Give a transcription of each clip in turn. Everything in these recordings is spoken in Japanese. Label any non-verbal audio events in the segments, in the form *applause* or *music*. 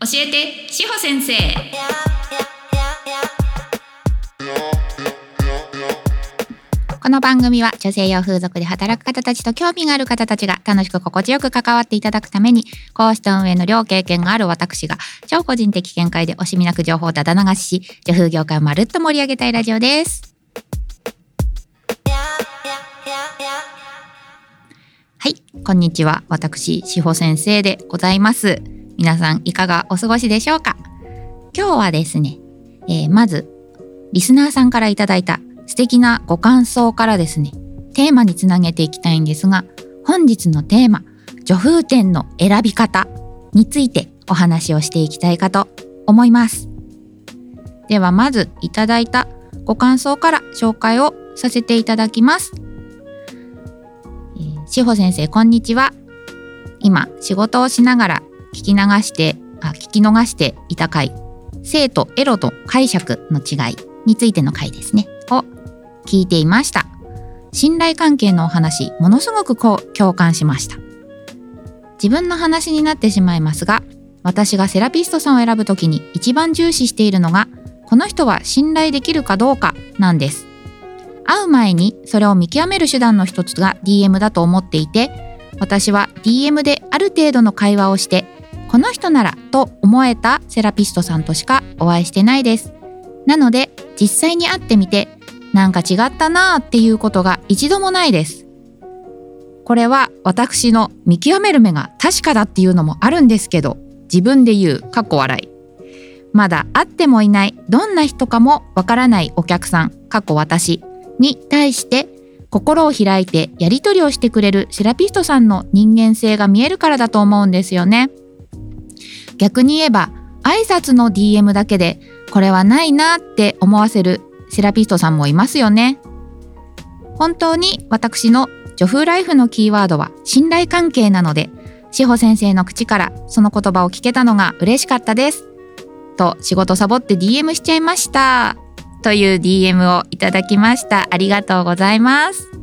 教えて志保先生。この番組は女性用風俗で働く方たちと興味がある方たちが楽しく心地よく関わっていただくために講師と運営の両経験がある私が超個人的見解で惜しみなく情報をだだ流しし女風業界をまるっと盛り上げたいラジオです。はいこんにちは。私志保先生でございます。皆さんいかがお過ごしでしょうか？今日はですね、えー、まずリスナーさんからいただいた素敵なご感想からですね、テーマにつなげていきたいんですが、本日のテーマ、女風店の選び方についてお話をしていきたいかと思います。ではまずいただいたご感想から紹介をさせていただきます。志保先生、こんにちは。今、仕事をしながら聞き流して、あ、聞き逃していた回、生とエロと解釈の違いについての回ですね。を聞いていました。信頼関係のお話ものすごくこう共感しました。自分の話になってしまいますが私がセラピストさんを選ぶ時に一番重視しているのがこの人は信頼できるかどうかなんです。会う前にそれを見極める手段の一つが DM だと思っていて私は DM である程度の会話をしてこの人ならと思えたセラピストさんとしかお会いしてないですなので実際に会ってみてなんか違ったなーっていうことが一度もないです。これは私の見極める目が確かだっていうのもあるんですけど、自分で言う、かっこ笑い。まだ会ってもいない、どんな人かもわからないお客さん、かっこ私に対して心を開いてやり取りをしてくれるセラピストさんの人間性が見えるからだと思うんですよね。逆に言えば挨拶の DM だけでこれはないなって思わせるセラピストさんもいますよね。本当に私の女風ライフのキーワードは信頼関係なので、志保先生の口からその言葉を聞けたのが嬉しかったです。と仕事サボって DM しちゃいました。という DM をいただきました。ありがとうございます。はい。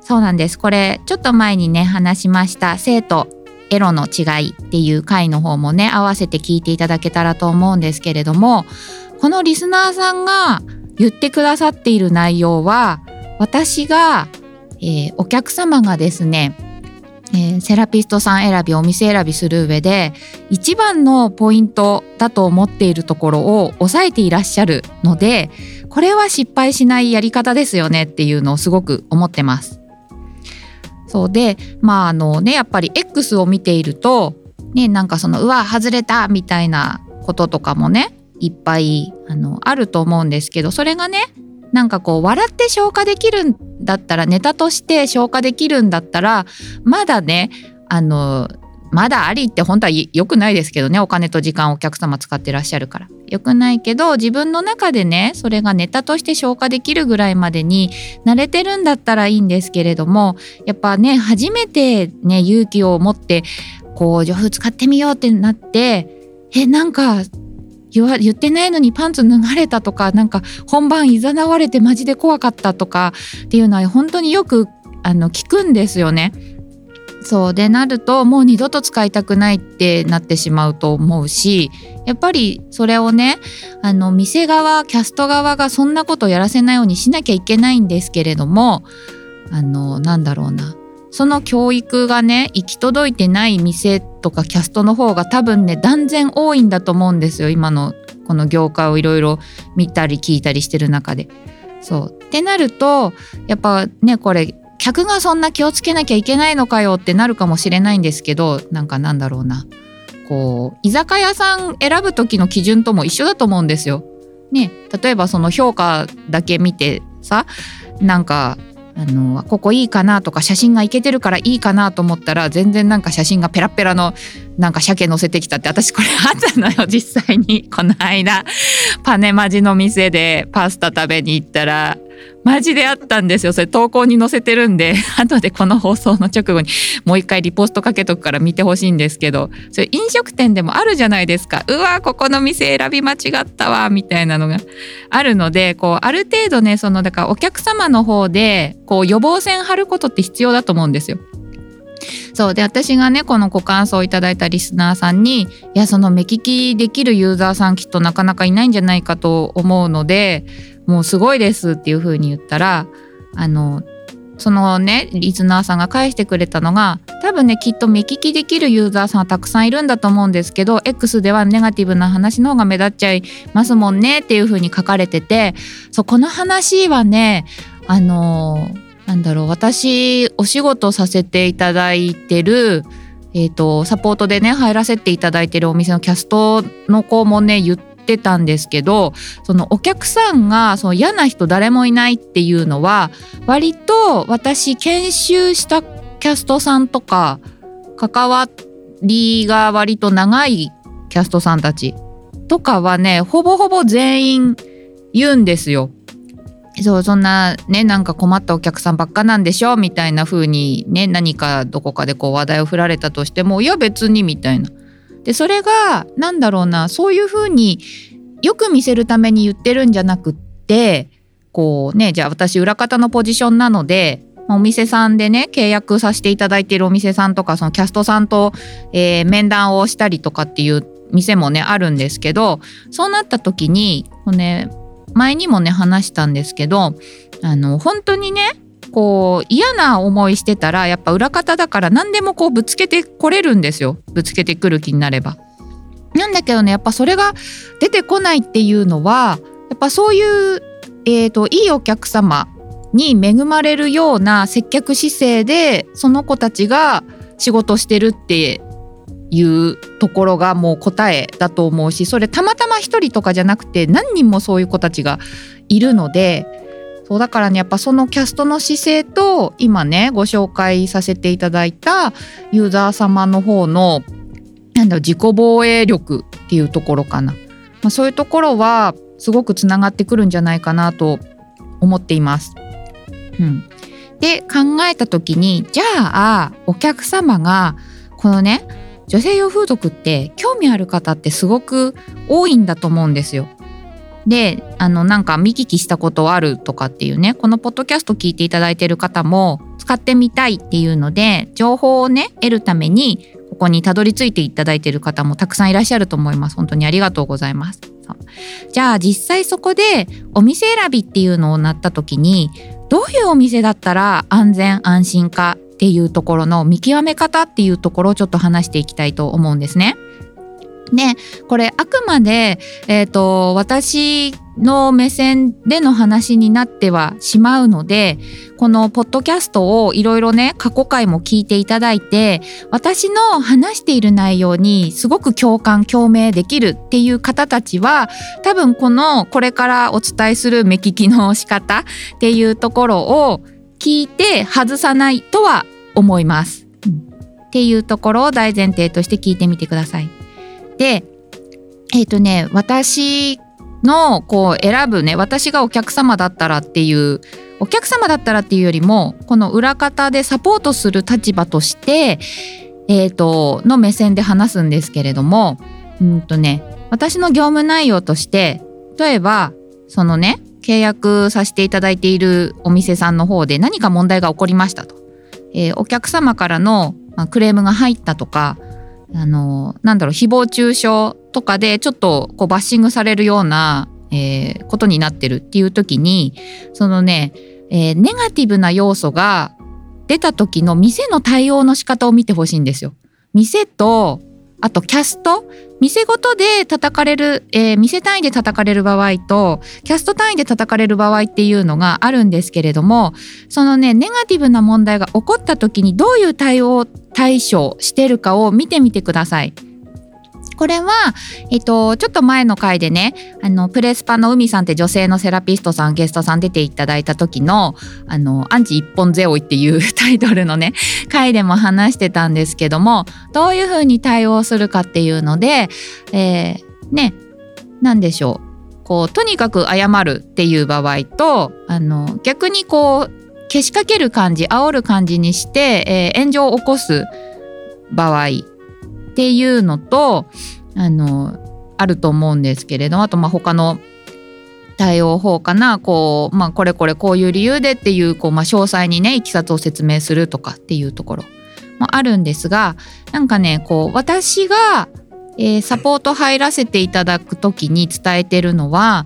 そうなんです。これちょっと前にね話しました生徒エロの違いっていう回の方もね合わせて聞いていただけたらと思うんですけれどもこのリスナーさんが言ってくださっている内容は私が、えー、お客様がですねえー、セラピストさん選びお店選びする上で一番のポイントだと思っているところを抑えていらっしゃるのでこれは失敗しないやり方ですよねっていうのをすごく思ってます。そうでまああのねやっぱり X を見ているとねなんかそのうわ外れたみたいなこととかもねいっぱいあのあると思うんですけどそれがねなんかこう笑って消化できるんだったらネタとして消化できるんだったらまだねあのまだありって本当は良くないですけどねお金と時間お客様使ってらっしゃるから良くないけど自分の中でねそれがネタとして消化できるぐらいまでに慣れてるんだったらいいんですけれどもやっぱね初めてね勇気を持ってこう女風使ってみようってなってえなんか言わ言ってないのにパンツ脱がれたとかなんか本番いざなわれてマジで怖かったとかっていうのは本当によくあの聞くんですよね。そうでなるともう二度と使いたくないってなってしまうと思うしやっぱりそれをねあの店側キャスト側がそんなことをやらせないようにしなきゃいけないんですけれどもあのなんだろうな。その教育がね行き届いてない店とかキャストの方が多分ね断然多いんだと思うんですよ。今のこの業界をいろいろ見たり聞いたりしてる中で。そう。ってなるとやっぱねこれ客がそんな気をつけなきゃいけないのかよってなるかもしれないんですけどなんかなんだろうなこう居酒屋さん選ぶ時の基準とも一緒だと思うんですよ。ね例えばその評価だけ見てさなんかあのここいいかなとか写真がいけてるからいいかなと思ったら全然なんか写真がペラペラのなんか鮭載せてきたって私これあったのよ *laughs* 実際に。この間パネマジの店でパスタ食べに行ったらマジであったんですよ。それ投稿に載せてるんで *laughs* 後でこの放送の直後にもう一回リポストかけとくから見てほしいんですけどそれ飲食店でもあるじゃないですか。うわここの店選び間違ったわみたいなのがあるのでこうある程度ねそのだからお客様の方でこう予防線張ることって必要だと思うんですよ。そう。で私がねこのご感想をいただいたリスナーさんにいやその目利きできるユーザーさんきっとなかなかいないんじゃないかと思うのでもうすごいですっていう風に言ったらあのそのねリスナーさんが返してくれたのが多分ねきっと目利きできるユーザーさんはたくさんいるんだと思うんですけど X ではネガティブな話の方が目立っちゃいますもんねっていう風に書かれててそうこの話はねあのなんだろう私お仕事させていただいてるえーと、サポートでね入らせていただいてるお店のキャストの子もね言ってたんですけどそのお客さんがその嫌な人誰もいないっていうのは割と私研修したキャストさんとか関わりが割と長いキャストさんたちとかはねほぼほぼ全員言うんですよ。そうそんなねなんか困ったお客さんばっかなんでしょみたいな風にね何かどこかでこう話題を振られたとしてもいや別にみたいな。でそれが何だろうなそういう風によく見せるために言ってるんじゃなくってこうねじゃあ私裏方のポジションなのでお店さんでね契約させていただいているお店さんとかそのキャストさんと、えー、面談をしたりとかっていう店もねあるんですけどそうなった時にね前にもね話したんですけどあの本当にねこう嫌な思いしてたらやっぱ裏方だから何でもこうぶつけてこれるんですよぶつけてくる気になれば。なんだけどねやっぱそれが出てこないっていうのはやっぱそういう、えーと、いいお客様に恵まれるような接客姿勢でその子たちが仕事してるっていうところがもう答えだと思うしそれたまたま一人とかじゃなくて何人もそういう子たちがいるのでそうだからねやっぱそのキャストの姿勢と今ねご紹介させていただいたユーザー様の方のなんだろう自己防衛力っていうところかな、まあ、そういうところはすごくつながってくるんじゃないかなと思っています。うん、で考えた時にじゃあお客様がこのね女性用風俗って興味ある方ってすごく多いんだと思うんですよ。であのなんか見聞きしたことあるとかっていうねこのポッドキャスト聞いていただいてる方も使ってみたいっていうので情報をね得るためにここにたどり着いていただいている方もたくさんいらっしゃると思います。本当にありがとうございます。じゃあ実際そこでお店選びっていうのをなった時にどういうお店だったら安全安心かっていうところの見極め方っていうところをちょっと話していきたいと思うんですね。でこれあくまで、えーと、私の目線での話になってはしまうのでこのポッドキャストをいろいろね過去回も聞いていただいて私の話している内容にすごく共感共鳴できるっていう方たちは多分このこれからお伝えする目利きの仕方っていうところを聞いて外さないとは思います。うん、っていうところを大前提として聞いてみてください。でえっ、ー、とね私のこう選ぶね私がお客様だったらっていうお客様だったらっていうよりもこの裏方でサポートする立場としてえっ、ー、との目線で話すんですけれどもうんとね私の業務内容として例えばそのね契約させていただいているお店さんの方で何か問題が起こりましたと、えー、お客様からの、まあ、クレームが入ったとかあのなんだろう誹謗中傷とかでちょっとこうバッシングされるような、えー、ことになってるっていう時にそのね、えー、ネガティブな要素が出た時の店の対応の仕方を見てほしいんですよ。店とあとキャスト店ごとで叩かれる、えー、店単位で叩かれる場合とキャスト単位で叩かれる場合っていうのがあるんですけれどもそのねネガティブな問題が起こった時にどういう対応対処してるかを見てみてください。これは、えっと、ちょっと前の回でね、あの、プレスパの海さんって女性のセラピストさん、ゲストさん出ていただいた時の、あの、アンチ一本背負いっていうタイトルのね、回でも話してたんですけども、どういうふうに対応するかっていうので、えー、ね、何でしょう。こう、とにかく謝るっていう場合と、あの、逆にこう、けしかける感じ、煽る感じにして、えー、炎上を起こす場合っていうのとあのあると思うんですけれどあとまあ他の対応法かなこう、まあ、これこれこういう理由でっていうこう、まあ、詳細にねいきさつを説明するとかっていうところもあるんですがなんかねこう私が、えー、サポート入らせていただく時に伝えてるのは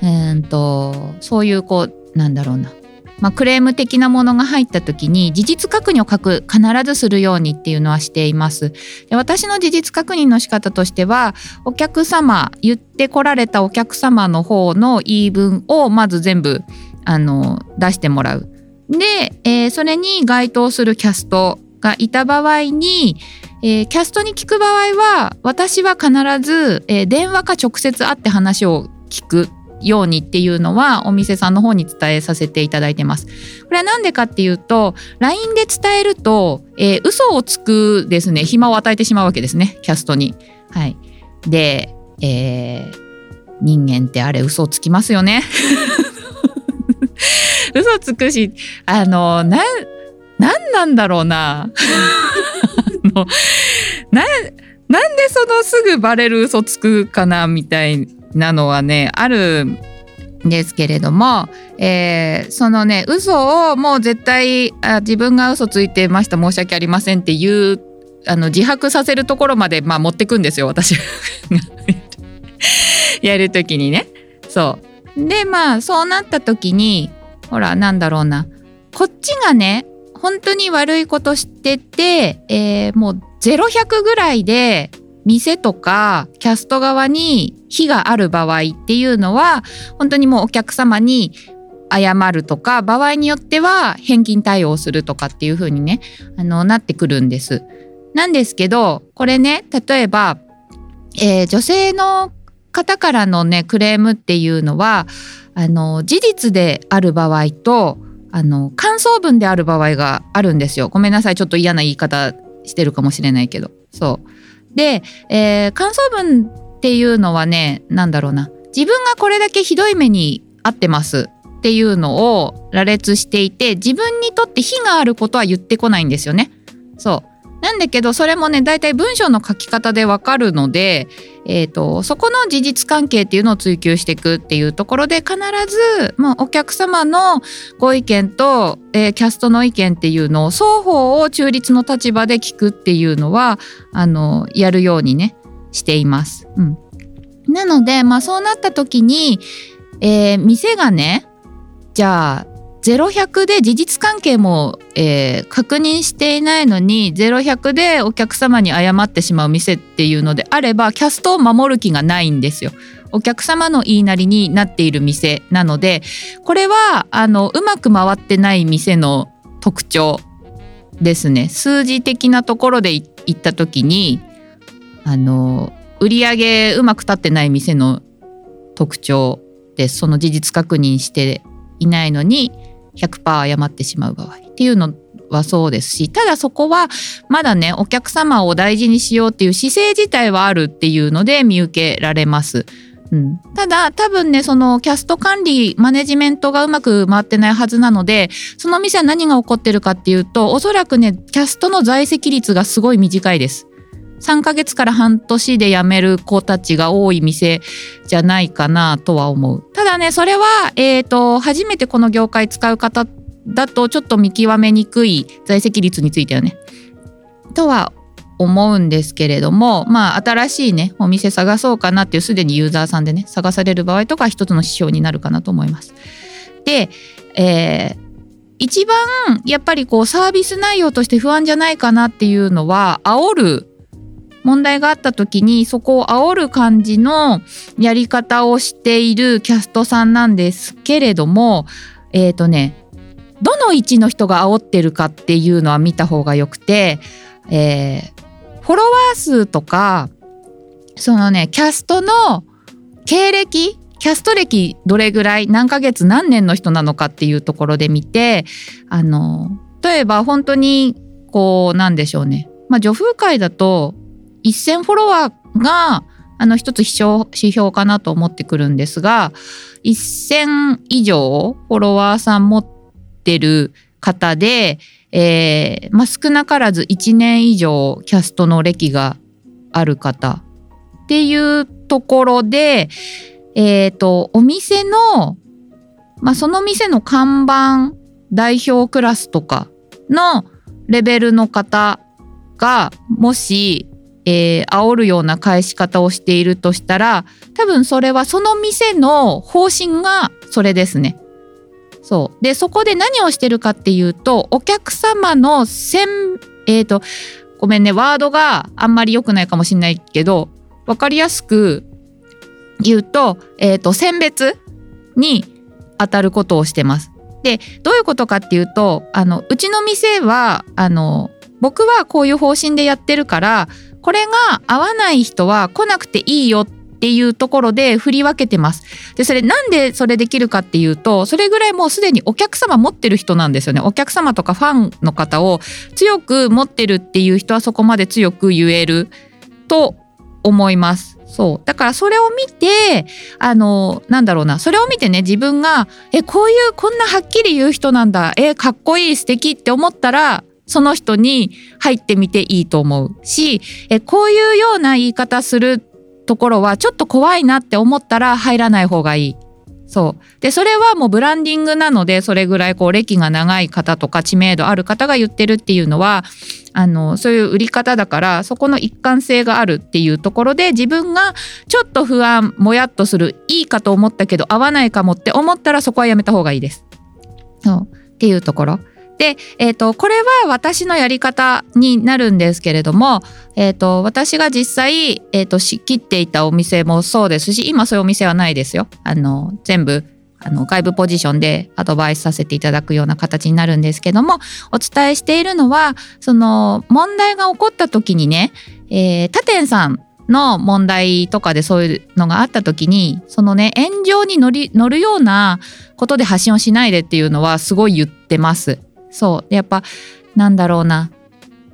うんとそういうこうなんだろうなまあ、クレーム的なものが入った時に事実確認を書く必ずするようにっていうのはしています。で私の事実確認の仕方としてはお客様言ってこられたお客様の方の言い分をまず全部あの出してもらう。で、えー、それに該当するキャストがいた場合に、えー、キャストに聞く場合は私は必ず、えー、電話か直接会って話を聞く。ようにっていうのはお店さんの方に伝えさせていただいてます。これは何でかっていうと LINE で伝えると、えー、嘘をつくですね暇を与えてしまうわけですねキャストに。はい、で、えー、人間ってあれ嘘をつきますよね。*laughs* 嘘つくしあのな何なんだろうな。*laughs* のななんでそのすぐバレる嘘つくかなみたいななのはねあるんですけれども、えー、そのね嘘をもう絶対あ自分が嘘ついてました申し訳ありませんっていうあの自白させるところまで、まあ、持ってくんですよ私。*laughs* やる時にね。そう。でまあそうなった時にほらなんだろうな。こっちがね本当に悪いことしてて、えー、もう0100ぐらいで店とかキャスト側に非がある場合っていうのは本当にもうお客様に謝るとか場合によっては返金対応するとかっていう風にねあのなってくるんです。なんですけどこれね例えば、えー、女性の方からのねクレームっていうのはあの事実である場合とあの感想文である場合があるんですよ。ごめんなさいちょっと嫌な言い方してるかもしれないけどそう。で、えー、感想文っていうのはね何だろうな。自分がこれだけひどい目に遭ってます。っていうのを羅列していて自分にとって非があることは言ってこないんですよね。そう。なんだけどそれもね大体文章の書き方でわかるので、えーと、そこの事実関係っていうのを追求していくっていうところで必ずもうお客様のご意見と、えー、キャストの意見っていうのを双方を中立の立場で聞くっていうのはあのやるようにねしています。うん、なので、まあ、そうなった時に、えー、店がねじゃあ0100で事実関係も、えー、確認していないのに0100でお客様に謝ってしまう店っていうのであればキャストを守る気がないんですよ。お客様の言いなりになっている店なのでこれはあのうまく回ってない店の特徴ですね。数字的なところで言った時にあの売り上げうまく立ってない店の特徴でその事実確認していないのに100%謝ってしまう場合っていうのはそうですしただそこはまだねお客様を大事にしようっていう姿勢自体はあるっていうので見受けられます。うん、ただ多分ねそのキャスト管理マネジメントがうまく回ってないはずなのでその店は何が起こってるかっていうとおそらくねキャストの在籍率がすごい短いです。3ヶ月から半年で辞める子たちが多い店じゃないかなとは思う。ただねそれは、えーと、初めてこの業界使う方だとちょっと見極めにくい在籍率についてはね。とは思うんですけれどもまあ新しいねお店探そうかなっていうすでにユーザーさんでね探される場合とか一つの指標になるかなと思います。で、えー一番やっぱりこうサービス内容として不安じゃないかなっていうのは煽る問題があった時にそこを煽る感じのやり方をしているキャストさんなんですけれどもえっ、ー、とねどの位置の人が煽ってるかっていうのは見た方がよくて、えー、フォロワー数とかそのねキャストの経歴キャスト歴どれぐらい何ヶ月何年の人なのかっていうところで見てあの例えば本当にこうなんでしょうね。まあ女風会だと1000フォロワーがあの一つ指標かなと思ってくるんですが1000以上フォロワーさん持ってる方で、えーまあ、少なからず1年以上キャストの歴がある方っていうところで、えーと、お店の、まあ、その店の看板代表クラスとかのレベルの方がもし、えー、煽るような返し方をしているとしたら多分それはその店の方針がそれですね。そうでそこで何をしてるかっていうとお客様のせんえっ、ー、とごめんねワードがあんまり良くないかもしれないけど分かりやすく言うと,、えーと、選別に当たることをしてます。でどういうことかっていうとあのうちの店はあの僕はこういう方針でやってるからこれが合わない人は来なくていいよっていうところで振り分けてます。でそれなんでそれできるかっていうとそれぐらいもうすでにお客様持ってる人なんですよね。お客様とかファンの方を強く持ってるっていう人はそこまで強く言えると思います。そうだからそれを見てあのなんだろうなそれを見てね自分がえこういうこんなはっきり言う人なんだえかっこいい素敵って思ったらその人に入ってみていいと思うしえこういうような言い方するところはちょっと怖いなって思ったら入らない方がいい。そうでそれはもうブランディングなのでそれぐらいこう歴が長い方とか知名度ある方が言ってるっていうのはあのそういう売り方だからそこの一貫性があるっていうところで自分がちょっと不安もやっとするいいかと思ったけど合わないかもって思ったらそこはやめた方がいいです。そうっていうところ。で、えーと、これは私のやり方になるんですけれども、えーと、私が実際、えーと、仕切っていたお店もそうですし今そういうお店はないですよ。あの全部あの外部ポジションでアドバイスさせていただくような形になるんですけどもお伝えしているのはその問題が起こった時にね、えー、他店さんの問題とかでそういうのがあった時にそのね炎上に乗り乗るようなことで発信をしないでっていうのはすごい言ってます。そう。やっぱなんだろうな。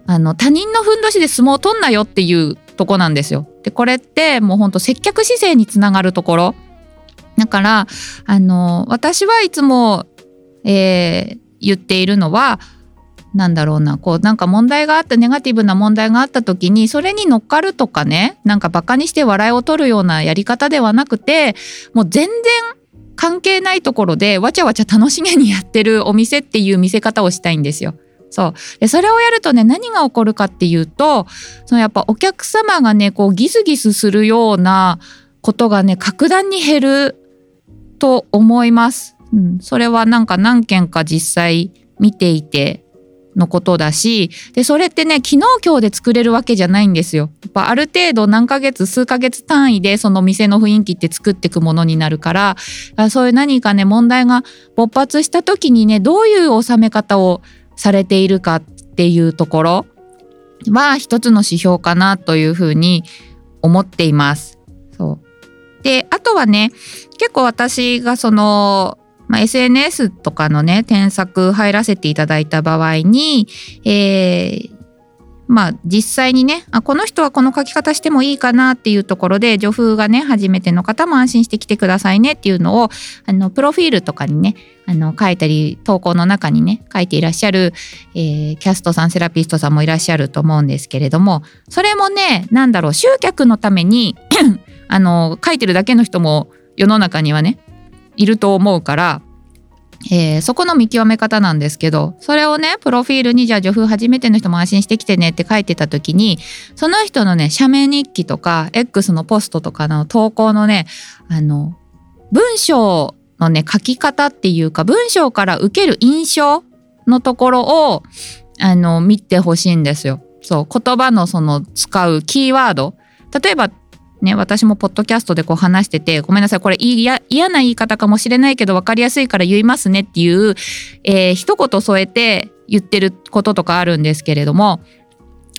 あの他人のふんどしで相撲を取んなよっていうとこなんですよ。でこれってもうほんと接客姿勢につながるところ。だからあの私はいつも、えー、言っているのはなんだろうな。こうなんか問題があったネガティブな問題があった時にそれに乗っかるとかねなんかバカにして笑いを取るようなやり方ではなくてもう全然関係ないところでわちゃわちゃ楽しげにやってるお店っていう見せ方をしたいんですよ。そうでそれをやるとね何が起こるかっていうとそのやっぱお客様がねこうギスギスするようなことがね格段に減ると思います。うん、それはなんか何件か実際見ていてのことだしでそれってね昨日今日で作れるわけじゃないんですよ。やっぱある程度何ヶ月数ヶ月単位でその店の雰囲気って作っていくものになるからそういう何かね問題が勃発した時にねどういう収め方をされているかっていうところは一つの指標かなというふうに思っています。そうであとはね結構私がそのまあ、SNS とかのね添削入らせていただいた場合に、えー、まあ実際にねあこの人はこの書き方してもいいかなっていうところで助風がね初めての方も安心して来てくださいねっていうのをあのプロフィールとかにねあの書いたり投稿の中にね書いていらっしゃる、えー、キャストさんセラピストさんもいらっしゃると思うんですけれどもそれもね何だろう集客のために *clears throat* あの書いてるだけの人も世の中にはねいると思うから、えー、そこの見極め方なんですけどそれをねプロフィールにじゃあ助風初めての人も安心してきてねって書いてた時にその人のね写メ日記とか X のポストとかの投稿のねあの文章のね書き方っていうか文章から受ける印象のところをあの見てほしいんですよ。そう言葉のその使うキーワード例えばね、私もポッドキャストでこう話しててごめんなさいこれ嫌な言い方かもしれないけど分かりやすいから言いますねっていう、えー、一言添えて言ってることとかあるんですけれども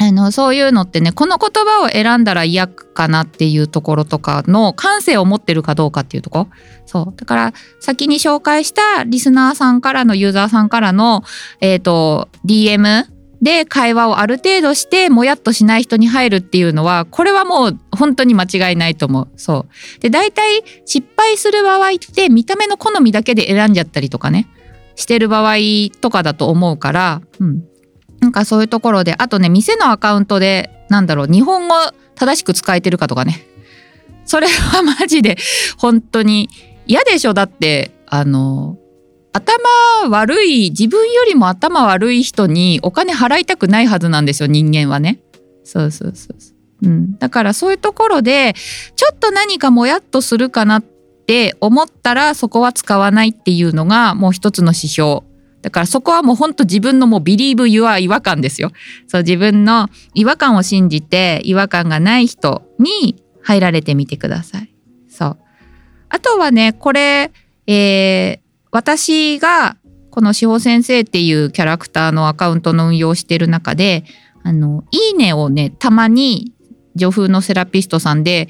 あのそういうのってねこの言葉を選んだら嫌かなっていうところとかの感性を持ってるかどうかっていうとこ。そう。だから先に紹介したリスナーさんからのユーザーさんからの、えーと DM で会話をある程度してもやっとしない人に入るっていうのはこれはもう本当に間違いないと思う。そう。で大体失敗する場合って見た目の好みだけで選んじゃったりとかね。してる場合とかだと思うから、うん、なんかそういうところであとね店のアカウントでなんだろう日本語正しく使えてるかとかね。それはマジで本当に嫌でしょ。だってあの頭悪い自分よりも頭悪い人にお金払いたくないはずなんですよ人間はね。そうそうそうそう。うん、だからそういうところでちょっと何かもやっとするかなって思ったらそこは使わないっていうのがもう一つの指標。だからそこはもうほんと自分のもうビリーブユア違和感ですよ。そう自分の違和感を信じて違和感がない人に入られてみてください。そう。あとはねこれ、えー、私がこの志保先生っていうキャラクターのアカウントの運用してる中であのいいねをねたまに女風のセラピストさんで、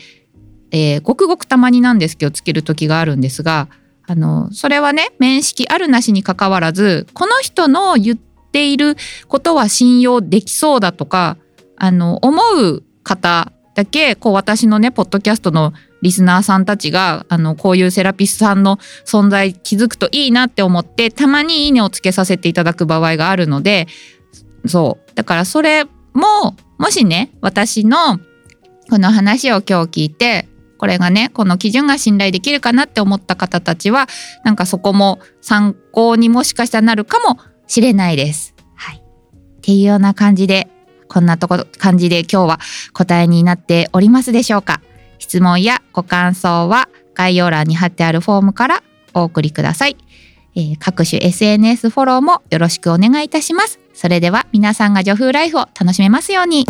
えー、ごくごくたまになんですけどつける時があるんですがあのそれはね面識あるなしにかかわらずこの人の言っていることは信用できそうだとかあの思う方だけこう私のねポッドキャストのリスナーさんたちがあのこういうセラピストさんの存在気づくといいなって思ってたまにいいねをつけさせていただく場合があるのでそう。だからそれももしね私のこの話を今日聞いてこれがねこの基準が信頼できるかなって思った方たちはなんかそこも参考にもしかしたらなるかもしれないです。はい、っていうような感じでこんなとこ感じで今日は答えになっておりますでしょうか。質問やご感想は概要欄に貼ってあるフォームからお送りください。えー、各種 SNS フォローもよろしくお願いいたします。それでは皆さんが女風ライフを楽しめますように。